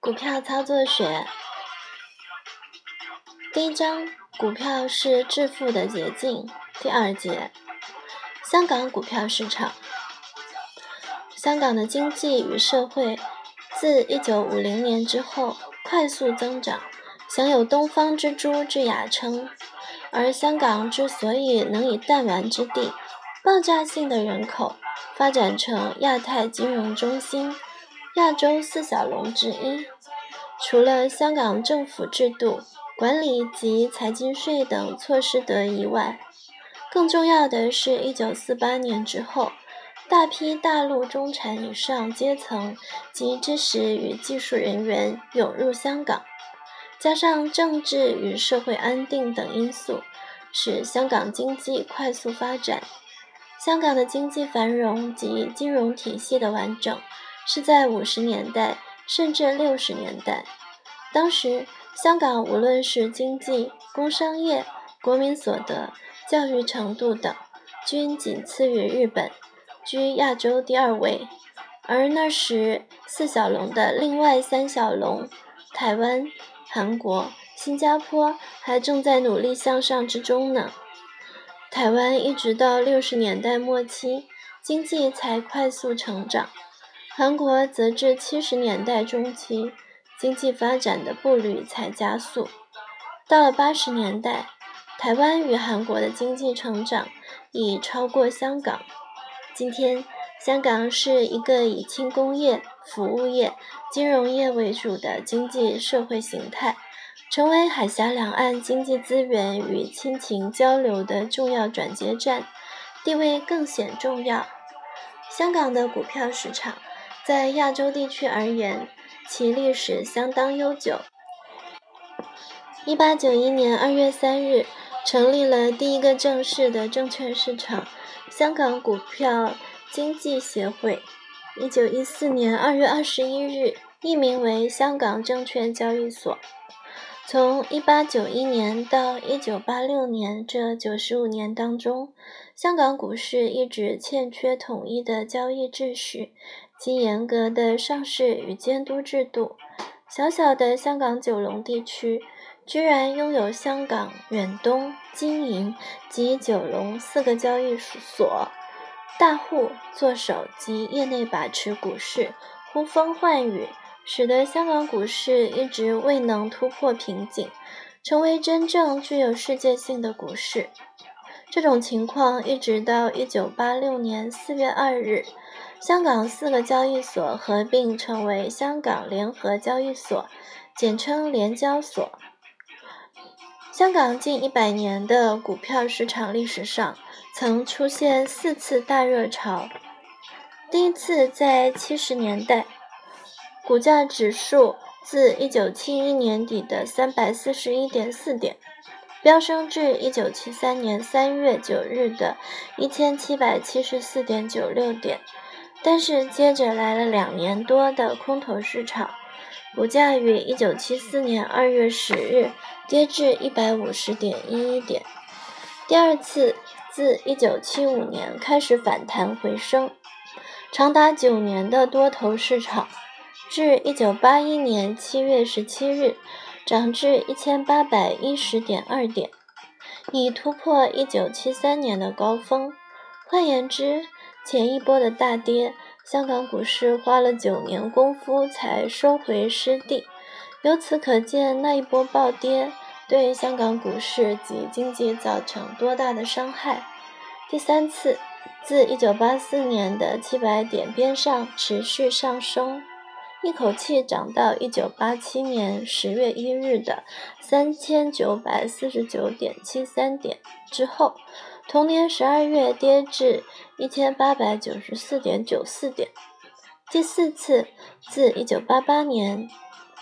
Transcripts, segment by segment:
股票操作学第一章：股票是致富的捷径。第二节：香港股票市场。香港的经济与社会自1950年之后快速增长，享有“东方之珠”之雅称。而香港之所以能以弹丸之地、爆炸性的人口发展成亚太金融中心、亚洲四小龙之一，除了香港政府制度、管理及财经税等措施得宜外，更重要的是一九四八年之后，大批大陆中产以上阶层及知识与技术人员涌入香港，加上政治与社会安定等因素，使香港经济快速发展。香港的经济繁荣及金融体系的完整，是在50年代。甚至六十年代，当时香港无论是经济、工商业、国民所得、教育程度等，均仅次于日本，居亚洲第二位。而那时四小龙的另外三小龙——台湾、韩国、新加坡，还正在努力向上之中呢。台湾一直到六十年代末期，经济才快速成长。韩国则至七十年代中期，经济发展的步履才加速。到了八十年代，台湾与韩国的经济成长已超过香港。今天，香港是一个以轻工业、服务业、金融业为主的经济社会形态，成为海峡两岸经济资源与亲情交流的重要转接站，地位更显重要。香港的股票市场。在亚洲地区而言，其历史相当悠久。一八九一年二月三日，成立了第一个正式的证券市场——香港股票经纪协会。一九一四年二月二十一日，易名为香港证券交易所。从一八九一年到一九八六年这九十五年当中，香港股市一直欠缺统一的交易秩序。及严格的上市与监督制度，小小的香港九龙地区居然拥有香港、远东、金银及九龙四个交易所，大户、作手及业内把持股市，呼风唤雨，使得香港股市一直未能突破瓶颈，成为真正具有世界性的股市。这种情况一直到一九八六年四月二日。香港四个交易所合并成为香港联合交易所，简称联交所。香港近一百年的股票市场历史上，曾出现四次大热潮。第一次在七十年代，股价指数自一九七一年底的三百四十一点四点，飙升至一九七三年三月九日的一千七百七十四点九六点。但是接着来了两年多的空头市场，股价于一九七四年二月十日跌至一百五十点一一点。第二次自一九七五年开始反弹回升，长达九年的多头市场，至一九八一年七月十七日涨至一千八百一十点二点，已突破一九七三年的高峰。换言之，前一波的大跌，香港股市花了九年功夫才收回失地。由此可见，那一波暴跌对香港股市及经济造成多大的伤害。第三次，自1984年的700点边上持续上升，一口气涨到一九八七年十月一日的三千九百四十九点七三点之后。同年十二月跌至一千八百九十四点九四点，第四次自一九八八年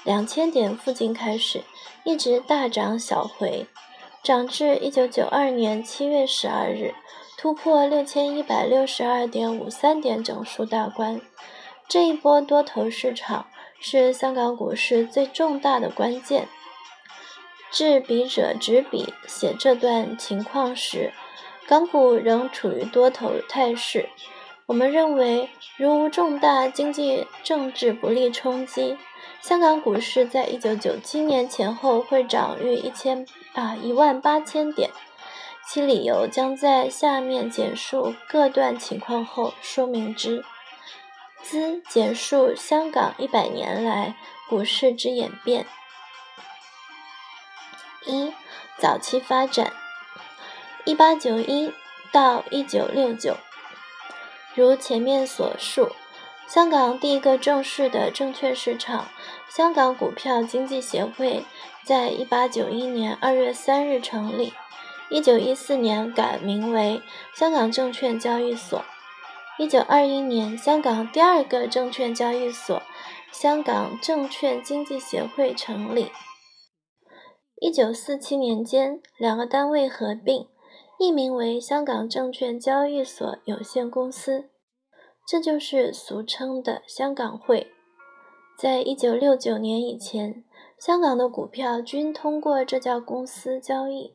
两千点附近开始，一直大涨小回，涨至一九九二年七月十二日突破六千一百六十二点五三点整数大关。这一波多头市场是香港股市最重大的关键。致笔者执笔写这段情况时。港股仍处于多头态势。我们认为，如无重大经济政治不利冲击，香港股市在一九九七年前后会涨逾一千啊一万八千点。其理由将在下面简述各段情况后说明之。兹简述香港一百年来股市之演变。一、早期发展。一八九一到一九六九。如前面所述，香港第一个正式的证券市场——香港股票经济协会，在一八九一年二月三日成立，一九一四年改名为香港证券交易所。一九二一年，香港第二个证券交易所——香港证券经纪协会成立。一九四七年间，两个单位合并。易名为香港证券交易所有限公司，这就是俗称的香港汇。在一九六九年以前，香港的股票均通过这家公司交易。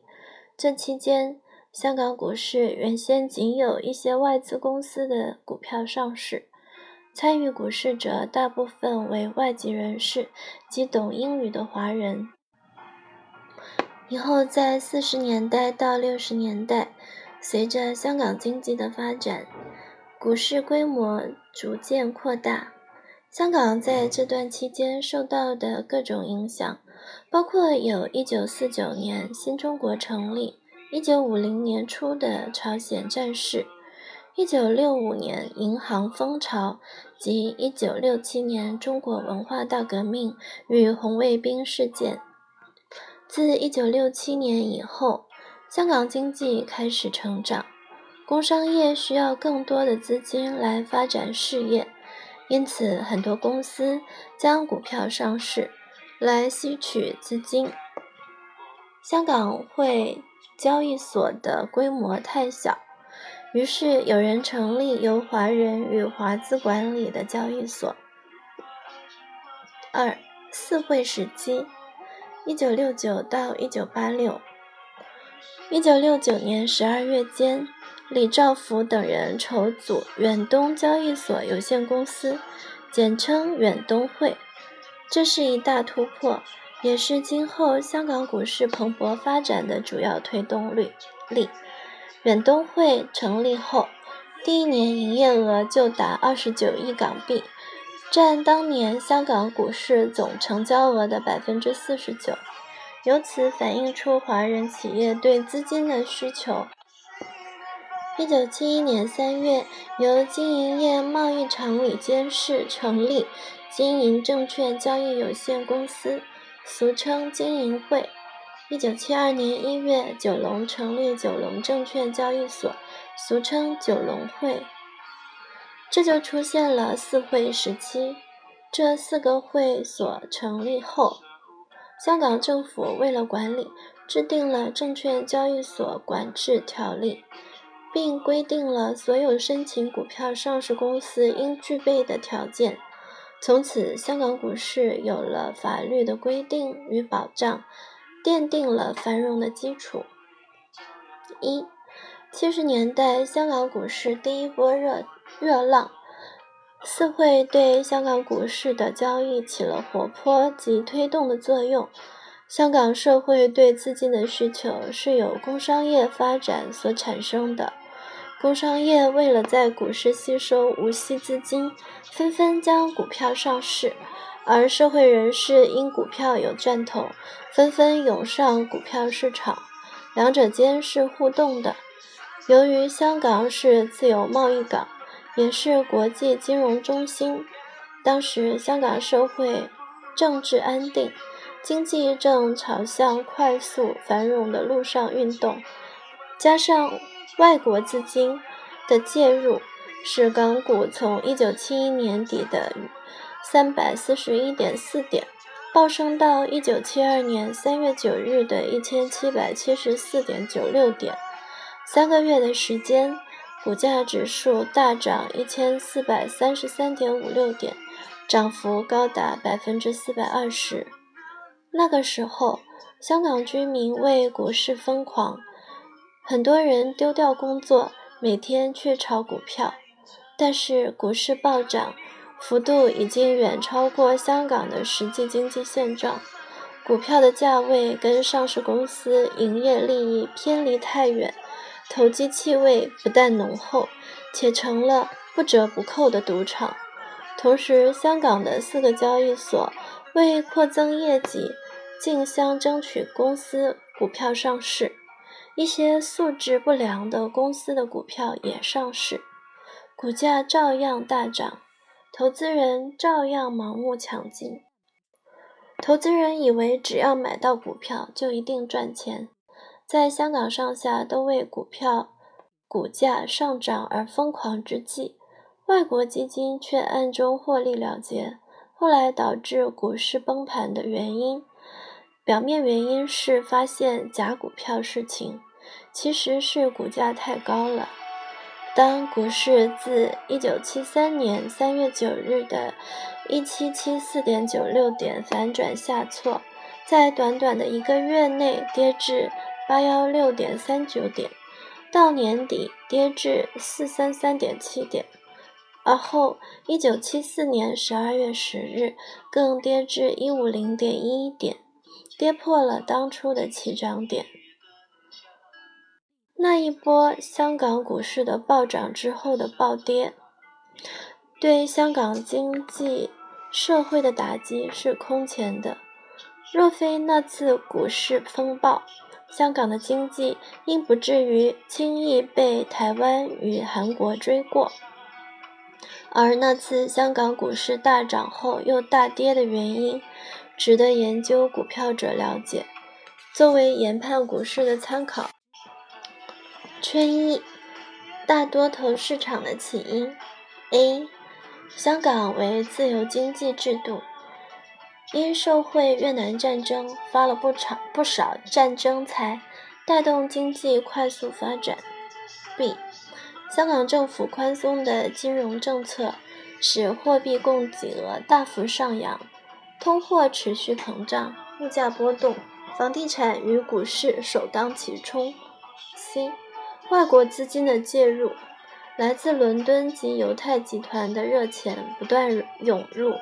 这期间，香港股市原先仅有一些外资公司的股票上市，参与股市者大部分为外籍人士及懂英语的华人。以后，在四十年代到六十年代，随着香港经济的发展，股市规模逐渐扩大。香港在这段期间受到的各种影响，包括有一九四九年新中国成立、一九五零年初的朝鲜战事、一九六五年银行风潮及一九六七年中国文化大革命与红卫兵事件。自一九六七年以后，香港经济开始成长，工商业需要更多的资金来发展事业，因此很多公司将股票上市来吸取资金。香港会交易所的规模太小，于是有人成立由华人与华资管理的交易所。二四会时期。一九六九到一九八六，一九六九年十二月间，李兆福等人筹组远东交易所有限公司，简称远东会。这是一大突破，也是今后香港股市蓬勃发展的主要推动力。远东汇成立后，第一年营业额就达二十九亿港币。占当年香港股市总成交额的百分之四十九，由此反映出华人企业对资金的需求。一九七一年三月，由经营业贸易常理监事成立经营证券交易有限公司，俗称经营会。一九七二年一月，九龙成立九龙证券交易所，俗称九龙会。这就出现了四会时期。这四个会所成立后，香港政府为了管理，制定了《证券交易所管制条例》，并规定了所有申请股票上市公司应具备的条件。从此，香港股市有了法律的规定与保障，奠定了繁荣的基础。一七十年代，香港股市第一波热。热浪，四会对香港股市的交易起了活泼及推动的作用。香港社会对资金的需求是由工商业发展所产生的，工商业为了在股市吸收无息资金，纷纷将股票上市，而社会人士因股票有赚头，纷纷涌上股票市场，两者间是互动的。由于香港是自由贸易港。也是国际金融中心。当时香港社会政治安定，经济正朝向快速繁荣的路上运动，加上外国资金的介入，使港股从一九七一年底的三百四十一点四点，暴升到一九七二年三月九日的一千七百七十四点九六点，三个月的时间。股价指数大涨一千四百三十三点五六点，涨幅高达百分之四百二十。那个时候，香港居民为股市疯狂，很多人丢掉工作，每天去炒股票，但是股市暴涨幅度已经远超过香港的实际经济现状，股票的价位跟上市公司营业利益偏离太远，投机气味不但浓厚，且成了不折不扣的赌场。同时，香港的四个交易所为扩增业绩，竞相争取公司股票上市，一些素质不良的公司的股票也上市，股价照样大涨，投资人照样盲目抢进。投资人以为只要买到股票就一定赚钱，在香港上下都为股票股价上涨而疯狂之际。外国基金却暗中获利了结，后来导致股市崩盘的原因，表面原因是发现假股票事情，其实是股价太高了。当股市自1973年3月9日的1774.96点反转下挫，在短短的一个月内跌至816.39点，到年底跌至433.7点。而后，一九七四年十二月十日，更跌至一五零点一一点，跌破了当初的起涨点。那一波香港股市的暴涨之后的暴跌，对香港经济社会的打击是空前的。若非那次股市风暴，香港的经济应不至于轻易被台湾与韩国追过。而那次香港股市大涨后又大跌的原因，值得研究股票者了解，作为研判股市的参考。圈一：大多头市场的起因。A. 香港为自由经济制度，因受惠越南战争发了不少不少战争财，带动经济快速发展。B. 香港政府宽松的金融政策，使货币供给额大幅上扬，通货持续膨胀，物价波动，房地产与股市首当其冲。C. 外国资金的介入，来自伦敦及犹太集团的热钱不断涌入。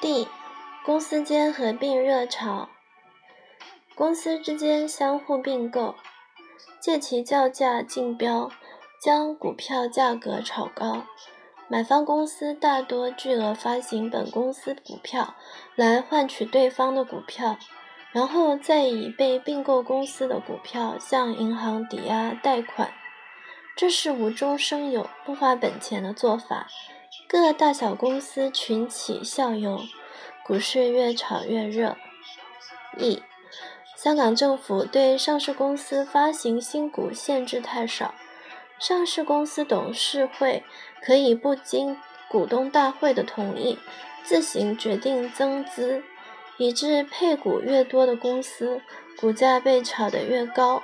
D. 公司间合并热潮，公司之间相互并购。借其叫价竞标，将股票价格炒高。买方公司大多巨额发行本公司股票来换取对方的股票，然后再以被并购公司的股票向银行抵押贷款。这是无中生有、不花本钱的做法。各大小公司群起效尤，股市越炒越热。一香港政府对上市公司发行新股限制太少，上市公司董事会可以不经股东大会的同意，自行决定增资，以致配股越多的公司，股价被炒得越高。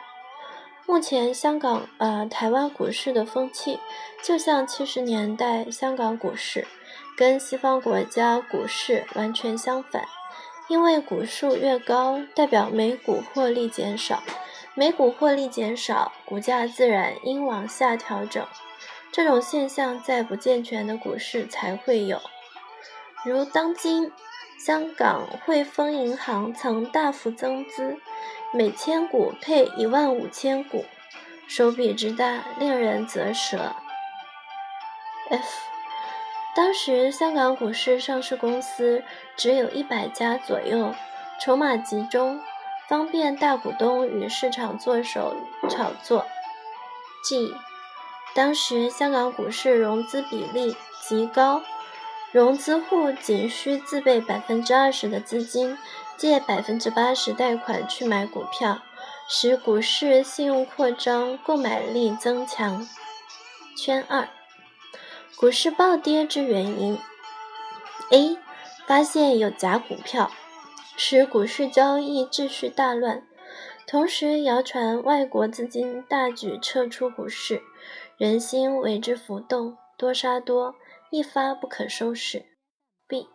目前香港呃台湾股市的风气，就像七十年代香港股市，跟西方国家股市完全相反。因为股数越高，代表每股获利减少，每股获利减少，股价自然应往下调整。这种现象在不健全的股市才会有。如当今，香港汇丰银行曾大幅增资，每千股配一万五千股，手笔之大，令人啧舌。F 当时香港股市上市公司只有一百家左右，筹码集中，方便大股东与市场作手炒作。G，当时香港股市融资比例极高，融资户仅需自备百分之二十的资金，借百分之八十贷款去买股票，使股市信用扩张，购买力增强。圈二。股市暴跌之原因：A. 发现有假股票，使股市交易秩序大乱；同时谣传外国资金大举撤出股市，人心为之浮动，多杀多，一发不可收拾。B.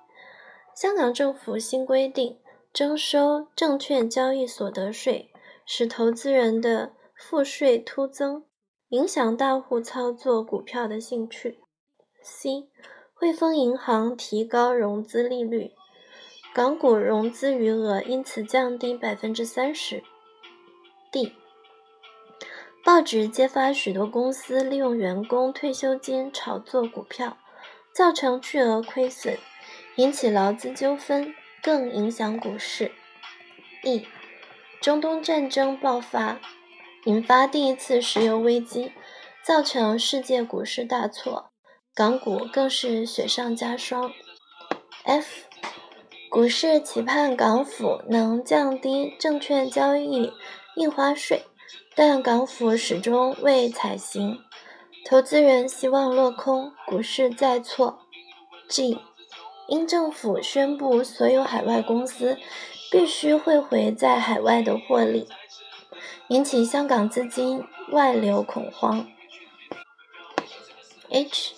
香港政府新规定征收证券交易所得税，使投资人的赋税突增，影响大户操作股票的兴趣。C. 汇丰银行提高融资利率，港股融资余额因此降低百分之三十。D. 报纸揭发许多公司利用员工退休金炒作股票，造成巨额亏损，引起劳资纠纷，更影响股市。E. 中东战争爆发，引发第一次石油危机，造成世界股市大挫，港股更是雪上加霜。F，股市期盼港府能降低证券交易印花税，但港府始终未采行，投资人希望落空，股市再挫。G，英政府宣布所有海外公司。必须汇回在海外的获利，引起香港资金外流恐慌。H，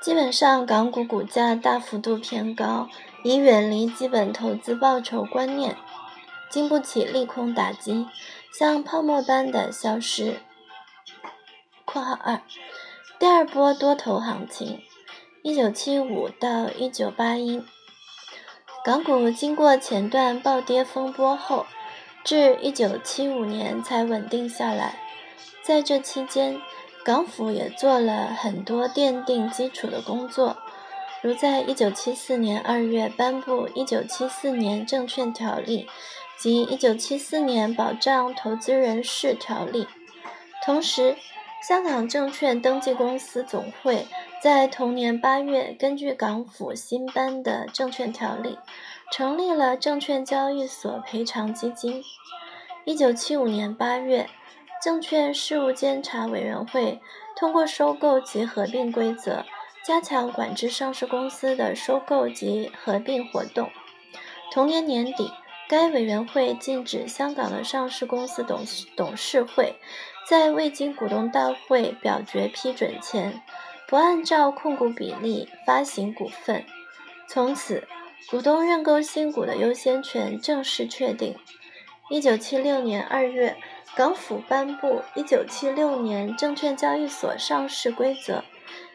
基本上港股股价大幅度偏高，已远离基本投资报酬观念，经不起利空打击，像泡沫般的消失。括号二，第二波多头行情，一九七五到一九八一。港股经过前段暴跌风波后，至一九七五年才稳定下来。在这期间，港府也做了很多奠定基础的工作，如在一九七四年二月颁布《一九七四年证券条例》及《一九七四年保障投资人事条例》。同时，香港证券登记公司总会。在同年八月，根据港府新颁的证券条例，成立了证券交易所赔偿基金。一九七五年八月，证券事务监察委员会通过收购及合并规则，加强管制上市公司的收购及合并活动。同年年底，该委员会禁止香港的上市公司董董事会，在未经股东大会表决批准前。不按照控股比例发行股份，从此股东认购新股的优先权正式确定。一九七六年二月，港府颁布《一九七六年证券交易所上市规则》，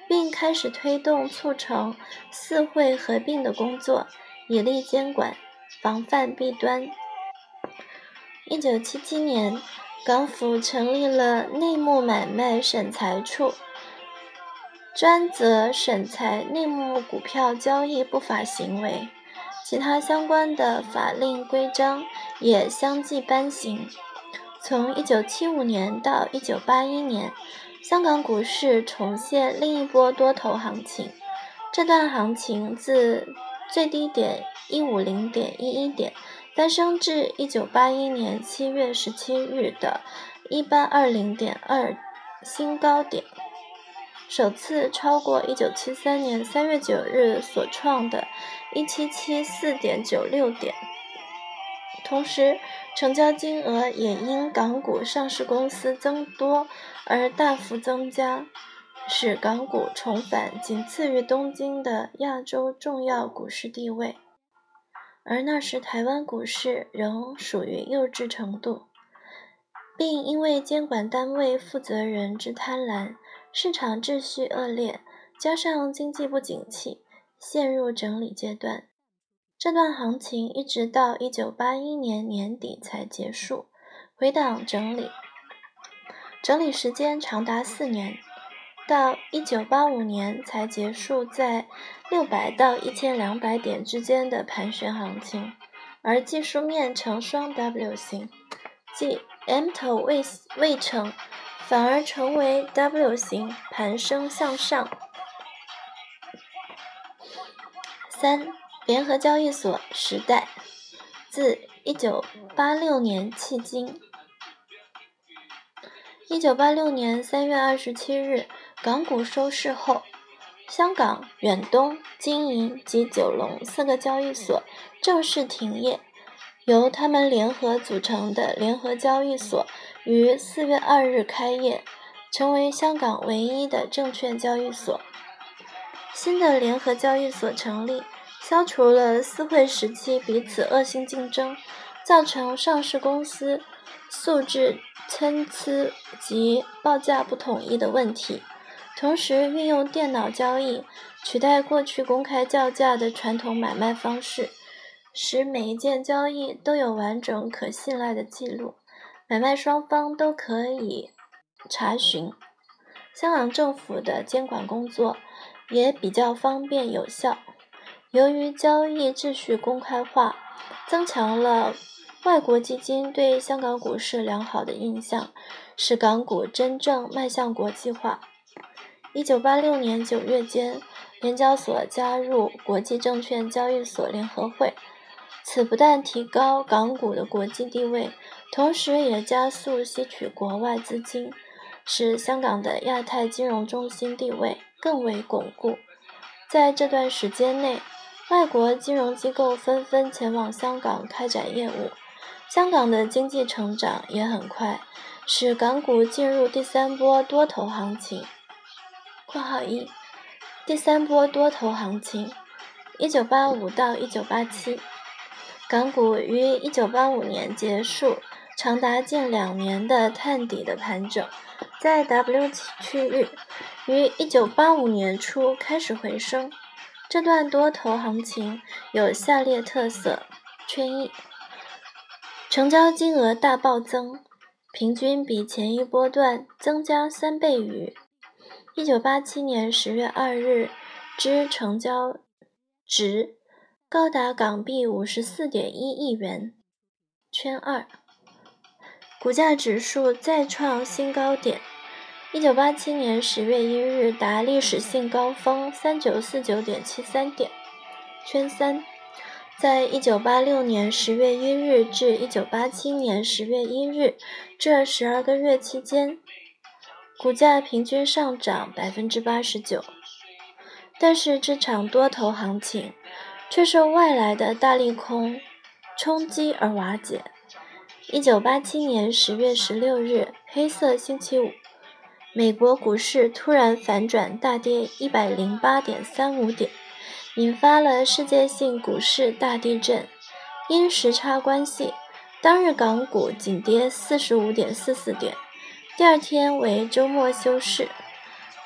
并开始推动促成四会合并的工作，以利监管，防范弊端。一九七七年，港府成立了内幕买卖审裁处。专责审裁内幕股票交易不法行为，其他相关的法令规章也相继颁行。从1975年到1981年，香港股市重现另一波多头行情。这段行情自最低点150.11点攀升至1981年7月17日的1820.2新高点。首次超过1973年3月9日所创的1774.96点，同时成交金额也因港股上市公司增多而大幅增加，使港股重返仅次于东京的亚洲重要股市地位。而那时台湾股市仍属于幼稚程度，并因为监管单位负责人之贪婪。市场秩序恶劣，加上经济不景气，陷入整理阶段。这段行情一直到一九八一年年底才结束，回档整理，整理时间长达四年，到一九八五年才结束在六百到一千两百点之间的盘旋行情，而技术面呈双 W 型，即 M 头未未成。反而成为 W 型盘升向上。三联合交易所时代，自一九八六年迄今。一九八六年三月二十七日，港股收市后，香港远东、金银及九龙四个交易所正式停业，由他们联合组成的联合交易所。于四月二日开业，成为香港唯一的证券交易所。新的联合交易所成立，消除了私会时期彼此恶性竞争，造成上市公司素质参差及报价不统一的问题，同时运用电脑交易取代过去公开叫价的传统买卖方式，使每一件交易都有完整可信赖的记录，买卖双方都可以查询。香港政府的监管工作也比较方便有效。由于交易秩序公开化，增强了外国基金对香港股市良好的印象，使港股真正迈向国际化。一九八六年九月间，联交所加入国际证券交易所联合会，此不但提高港股的国际地位，同时也加速吸取国外资金，使香港的亚太金融中心地位更为巩固。在这段时间内，外国金融机构纷纷前往香港开展业务，香港的经济成长也很快，使港股进入第三波多头行情。（括号一）第三波多头行情，一九八五到一九八七，港股于一九八五年结束长达近两年的探底的盘整，在 W 区域于一九八五年初开始回升。这段多头行情有下列特色：圈一，成交金额大暴增，平均比前一波段增加三倍余。一九八七年十月二日之成交值高达港币五十四点一亿元。圈二，股价指数再创新高点。一九八七年十月一日达历史性高峰三九四九点七三点。圈三，在一九八六年十月一日至一九八七年十月一日这十二个月期间，股价平均上涨百分之八十九。但是这场多头行情却受外来的大利空冲击而瓦解。一九八七年十月十六日，黑色星期五。美国股市突然反转，大跌一百零八点三五点，引发了世界性股市大地震。因时差关系，当日港股仅跌四十五点四四点。第二天为周末休市。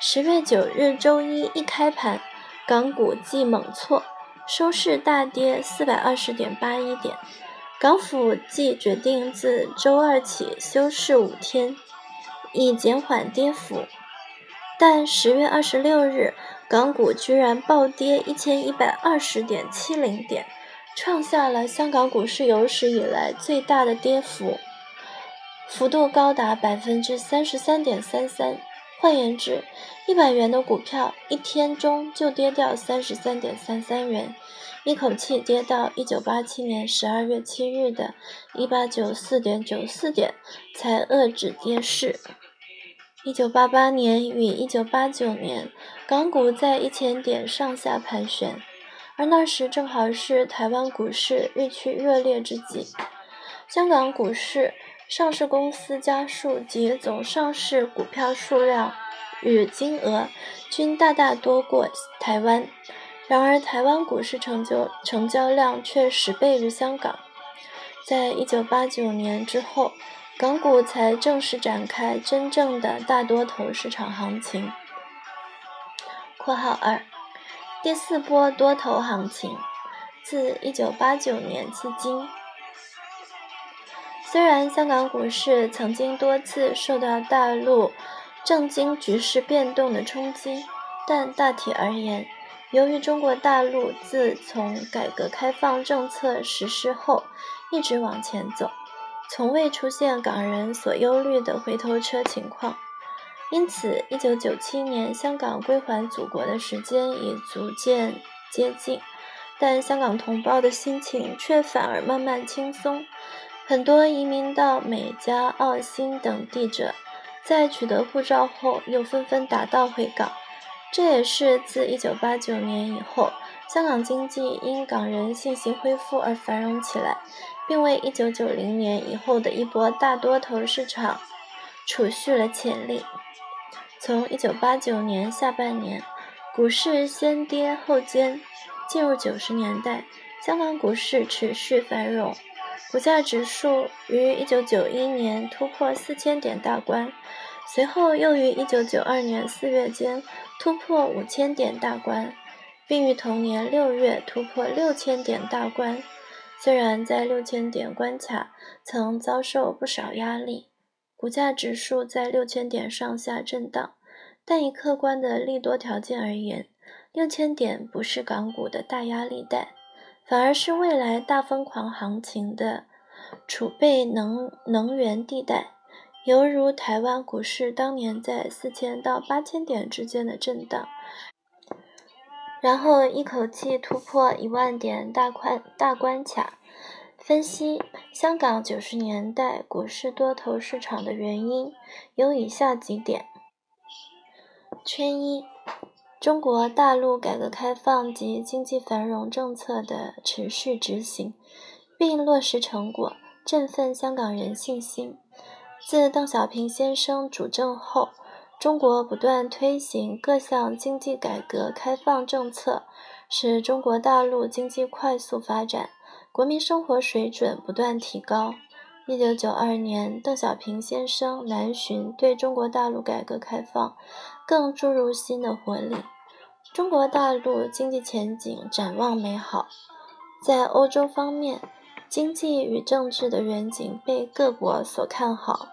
十月九日周一一开盘，港股即猛挫，收市大跌四百二十点八一点。港府即决定自周二起休市五天。以减缓跌幅，但十月二十六日，港股居然暴跌一千一百二十点七零点，创下了香港股市有史以来最大的跌幅，幅度高达百分之三十三点三三。换言之，一百元的股票一天中就跌掉三十三点三三元，一口气跌到一九八七年十二月七日的一八九四点九四点，才遏制跌势。一九八八年与一九八九年，港股在一千点上下盘旋，而那时正好是台湾股市日趋热烈之际。香港股市上市公司家数及总上市股票数量与金额均大大多过台湾，然而台湾股市成就成交量却十倍于香港。在一九八九年之后。港股才正式展开真正的大多头市场行情。（括号二）第四波多头行情自一九八九年至今。虽然香港股市曾经多次受到大陆政经局势变动的冲击，但大体而言，由于中国大陆自从改革开放政策实施后一直往前走。从未出现港人所忧虑的回头车情况，因此，一九九七年香港归还祖国的时间已逐渐接近，但香港同胞的心情却反而慢慢轻松。很多移民到美加、澳、新等地者，在取得护照后又纷纷打道回港，这也是自一九八九年以后，香港经济因港人信心恢复而繁荣起来。并为一九九零年以后的一波大多头市场储蓄了潜力。从一九八九年下半年，股市先跌后坚，进入九十年代，香港股市持续繁荣，股价指数于1991年突破四千点大关，随后又于1992年四月间突破五千点大关，并于同年六月突破六千点大关。虽然在六千点关卡曾遭受不少压力，股价指数在六千点上下震荡，但以客观的利多条件而言，六千点不是港股的大压力带，反而是未来大疯狂行情的储备能能源地带，犹如台湾股市当年在四千到八千点之间的震荡。然后一口气突破一万点大关大关卡。分析香港九十年代股市多头市场的原因有以下几点：圈一，中国大陆改革开放及经济繁荣政策的持续执行，并落实成果，振奋香港人信心。自邓小平先生主政后。中国不断推行各项经济改革开放政策，使中国大陆经济快速发展，国民生活水准不断提高。一九九二年，邓小平先生南巡，对中国大陆改革开放更注入新的活力。中国大陆经济前景展望美好。在欧洲方面，经济与政治的远景被各国所看好，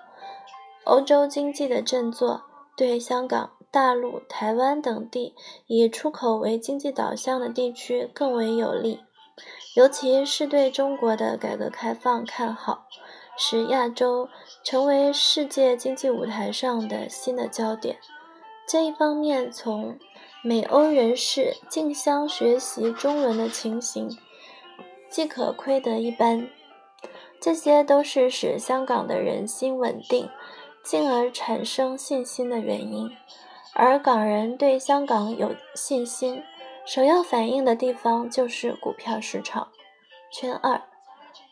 欧洲经济的振作。对香港、大陆、台湾等地以出口为经济导向的地区更为有利，尤其是对中国的改革开放看好，使亚洲成为世界经济舞台上的新的焦点。这一方面，从美欧人士竞相学习中文的情形，即可窥得一斑。这些都是使香港的人心稳定。进而产生信心的原因，而港人对香港有信心，首要反映的地方就是股票市场。圈二，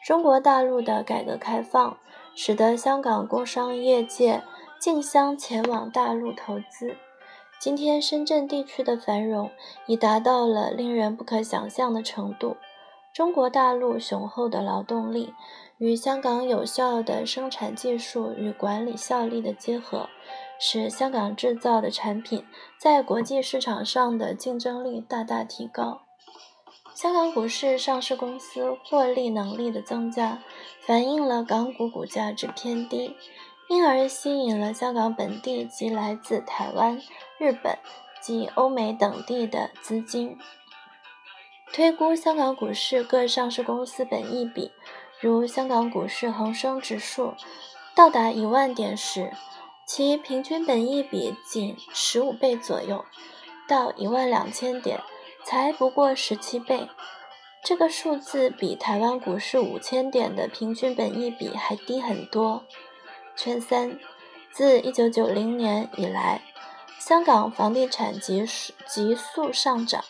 中国大陆的改革开放，使得香港工商业界竞相前往大陆投资。今天深圳地区的繁荣已达到了令人不可想象的程度。中国大陆雄厚的劳动力。与香港有效的生产技术与管理效力的结合，使香港制造的产品在国际市场上的竞争力大大提高。香港股市上市公司获利能力的增加，反映了港股股价值偏低，因而吸引了香港本地及来自台湾、日本及欧美等地的资金。推估香港股市各上市公司本益比。如香港股市恒生指数到达一万点时，其平均本益比仅十五倍左右；到一万两千点才不过十七倍。这个数字比台湾股市五千点的平均本益比还低很多。圈三，自一九九零年以来，香港房地产急急速上涨。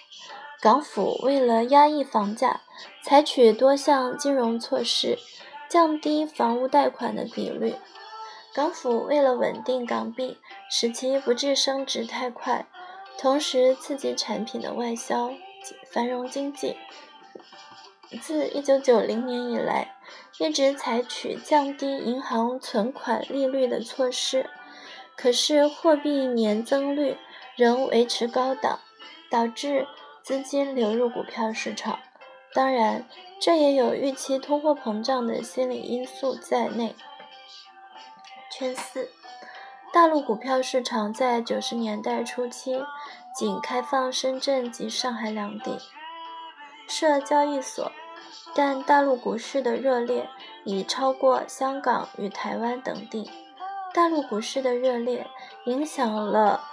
港府为了压抑房价，采取多项金融措施，降低房屋贷款的比率。港府为了稳定港币，使其不致升值太快，同时刺激产品的外销，繁荣经济。自1990年以来，一直采取降低银行存款利率的措施，可是货币年增率仍维持高档，导致。资金流入股票市场，当然，这也有预期通货膨胀的心理因素在内。圈四，大陆股票市场在九十年代初期仅开放深圳及上海两地设交易所，但大陆股市的热烈已超过香港与台湾等地。大陆股市的热烈影响了。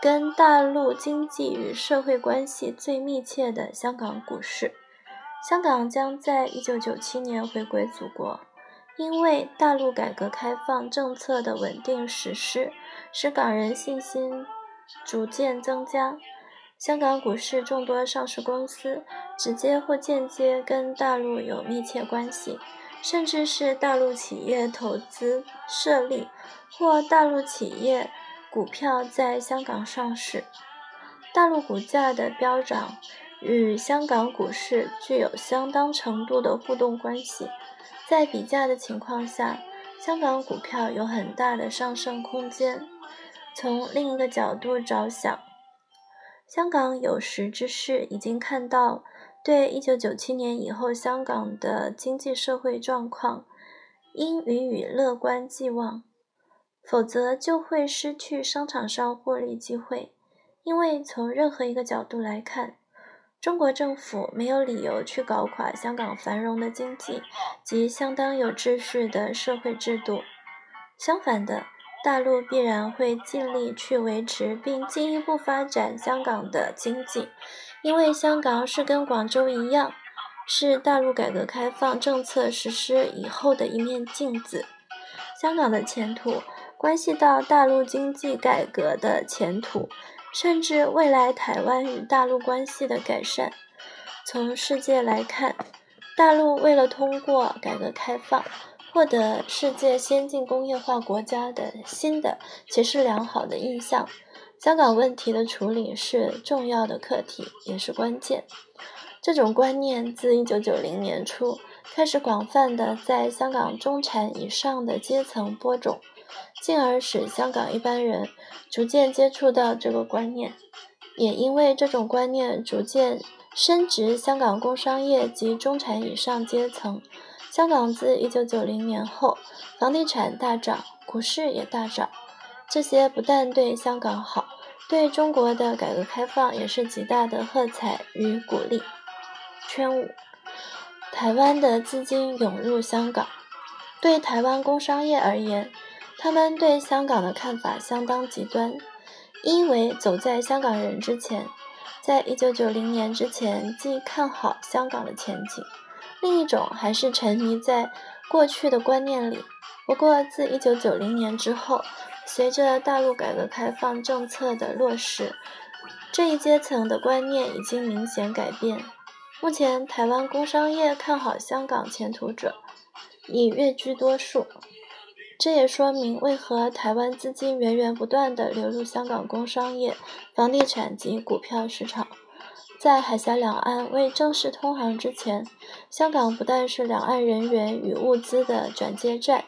跟大陆经济与社会关系最密切的香港股市，香港将在一九九七年回归祖国。因为大陆改革开放政策的稳定实施，使港人信心逐渐增加。香港股市众多上市公司直接或间接跟大陆有密切关系，甚至是大陆企业投资设立或大陆企业。股票在香港上市，大陆股价的飙涨与香港股市具有相当程度的互动关系。在比价的情况下，香港股票有很大的上升空间。从另一个角度着想，香港有识之士已经看到，对1997年以后香港的经济社会状况，应予以乐观寄望，否则就会失去商场上获利机会。因为从任何一个角度来看，中国政府没有理由去搞垮香港繁荣的经济及相当有秩序的社会制度。相反的。大陆必然会尽力去维持并进一步发展香港的经济，因为香港是跟广州一样，是大陆改革开放政策实施以后的一面镜子。香港的前途关系到大陆经济改革的前途，甚至未来台湾与大陆关系的改善。从世界来看，大陆为了通过改革开放。获得世界先进工业化国家的新的且是良好的印象，香港问题的处理是重要的课题，也是关键。这种观念自1990年初开始广泛的在香港中产以上的阶层播种，进而使香港一般人逐渐接触到这个观念，也因为这种观念逐渐深植香港工商业及中产以上阶层。香港自1990年后，房地产大涨，股市也大涨，这些不但对香港好，对中国的改革开放也是极大的喝彩与鼓励。圈五，台湾的资金涌入香港，对台湾工商业而言，他们对香港的看法相当极端。因为走在香港人之前，在一九九零年之前既看好香港的前景。另一种还是沉迷在过去的观念里。不过，自一九九零年之后，随着大陆改革开放政策的落实，这一阶层的观念已经明显改变。目前，台湾工商业看好香港前途者已跃居多数。这也说明为何台湾资金源源不断地流入香港工商业、房地产及股票市场。在海峡两岸未正式通航之前，香港不但是两岸人员与物资的转接站，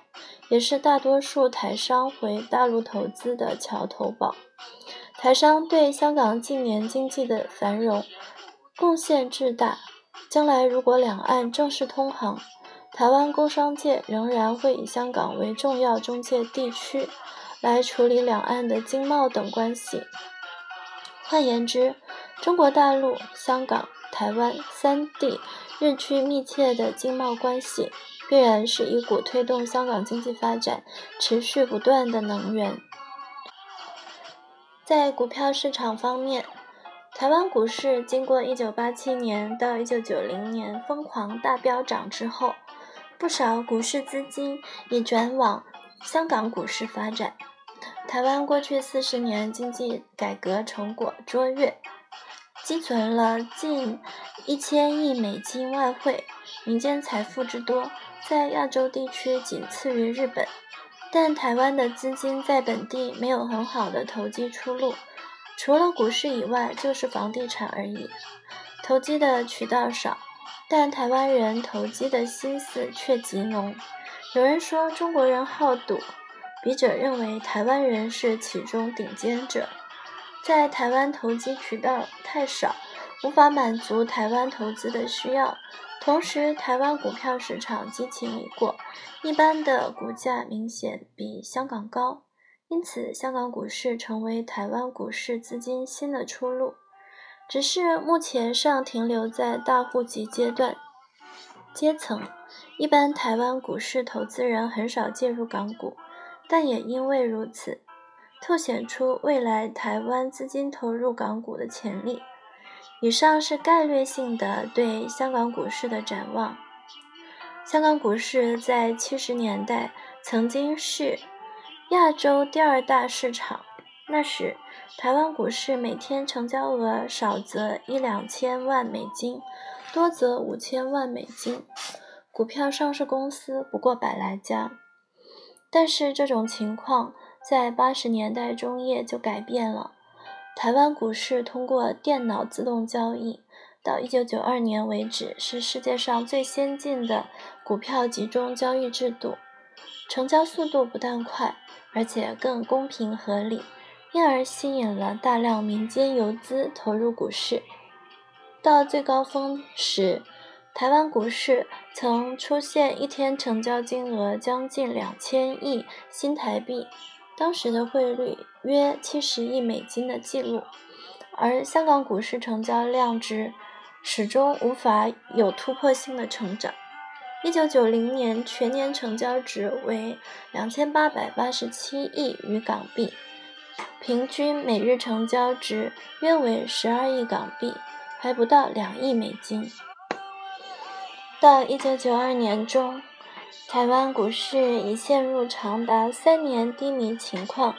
也是大多数台商回大陆投资的桥头堡。台商对香港近年经济的繁荣贡献巨大。将来如果两岸正式通航，台湾工商界仍然会以香港为重要中介地区，来处理两岸的经贸等关系。换言之，中国大陆、香港、台湾三地日趋密切的经贸关系，必然是一股推动香港经济发展持续不断的能源。在股票市场方面，台湾股市经过1987年到1990年疯狂大飙涨之后，不少股市资金已转往香港股市发展。台湾过去四十年经济改革成果卓越。积存了近一千亿美金外汇，民间财富之多，在亚洲地区仅次于日本。但台湾的资金在本地没有很好的投机出路，除了股市以外就是房地产而已。投机的渠道少，但台湾人投机的心思却极浓。有人说中国人好赌，笔者认为台湾人是其中顶尖者。在台湾投机渠道太少，无法满足台湾投资的需要。同时，台湾股票市场激情已过，一般的股价明显比香港高，因此香港股市成为台湾股市资金新的出路。只是目前尚停留在大户籍阶段阶层，一般台湾股市投资人很少介入港股，但也因为如此。凸显出未来台湾资金投入港股的潜力。以上是概略性的对香港股市的展望。香港股市在七十年代曾经是亚洲第二大市场，那时台湾股市每天成交额少则一两千万美金，多则五千万美金，股票上市公司不过百来家。但是这种情况。在八十年代中叶就改变了，台湾股市通过电脑自动交易，到一九九二年为止是世界上最先进的股票集中交易制度，成交速度不但快，而且更公平合理，因而吸引了大量民间游资投入股市。到最高峰时，台湾股市曾出现一天成交金额将近两千亿新台币，当时的汇率约七十亿美金的记录。而香港股市成交量值始终无法有突破性的成长。一九九零年全年成交值为两千八百八十七亿余港币，平均每日成交值约为十二亿港币。还不到两亿美金。到一九九二年中，台湾股市已陷入长达三年低迷情况，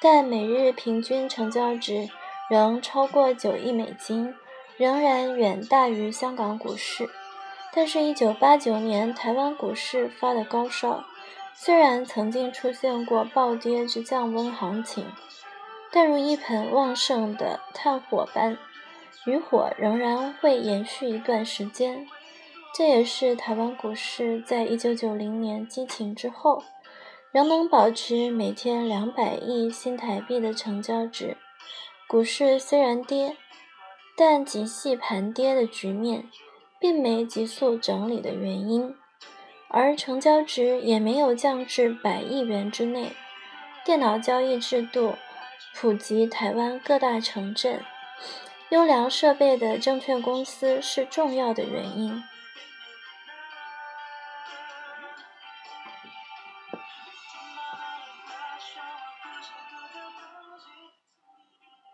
但每日平均成交值仍超过九亿美金，仍然远大于香港股市。但是，一九八九年台湾股市发的高烧，虽然曾经出现过暴跌至降温行情，但如一盆旺盛的炭火般。余火仍然会延续一段时间，这也是台湾股市在一九九零年激情之后，仍能保持每天两百亿新台币的成交值。股市虽然跌，但极细盘跌的局面，并没急速整理的原因，而成交值也没有降至百亿元之内。电脑交易制度普及台湾各大城镇。优良设备的证券公司是重要的原因。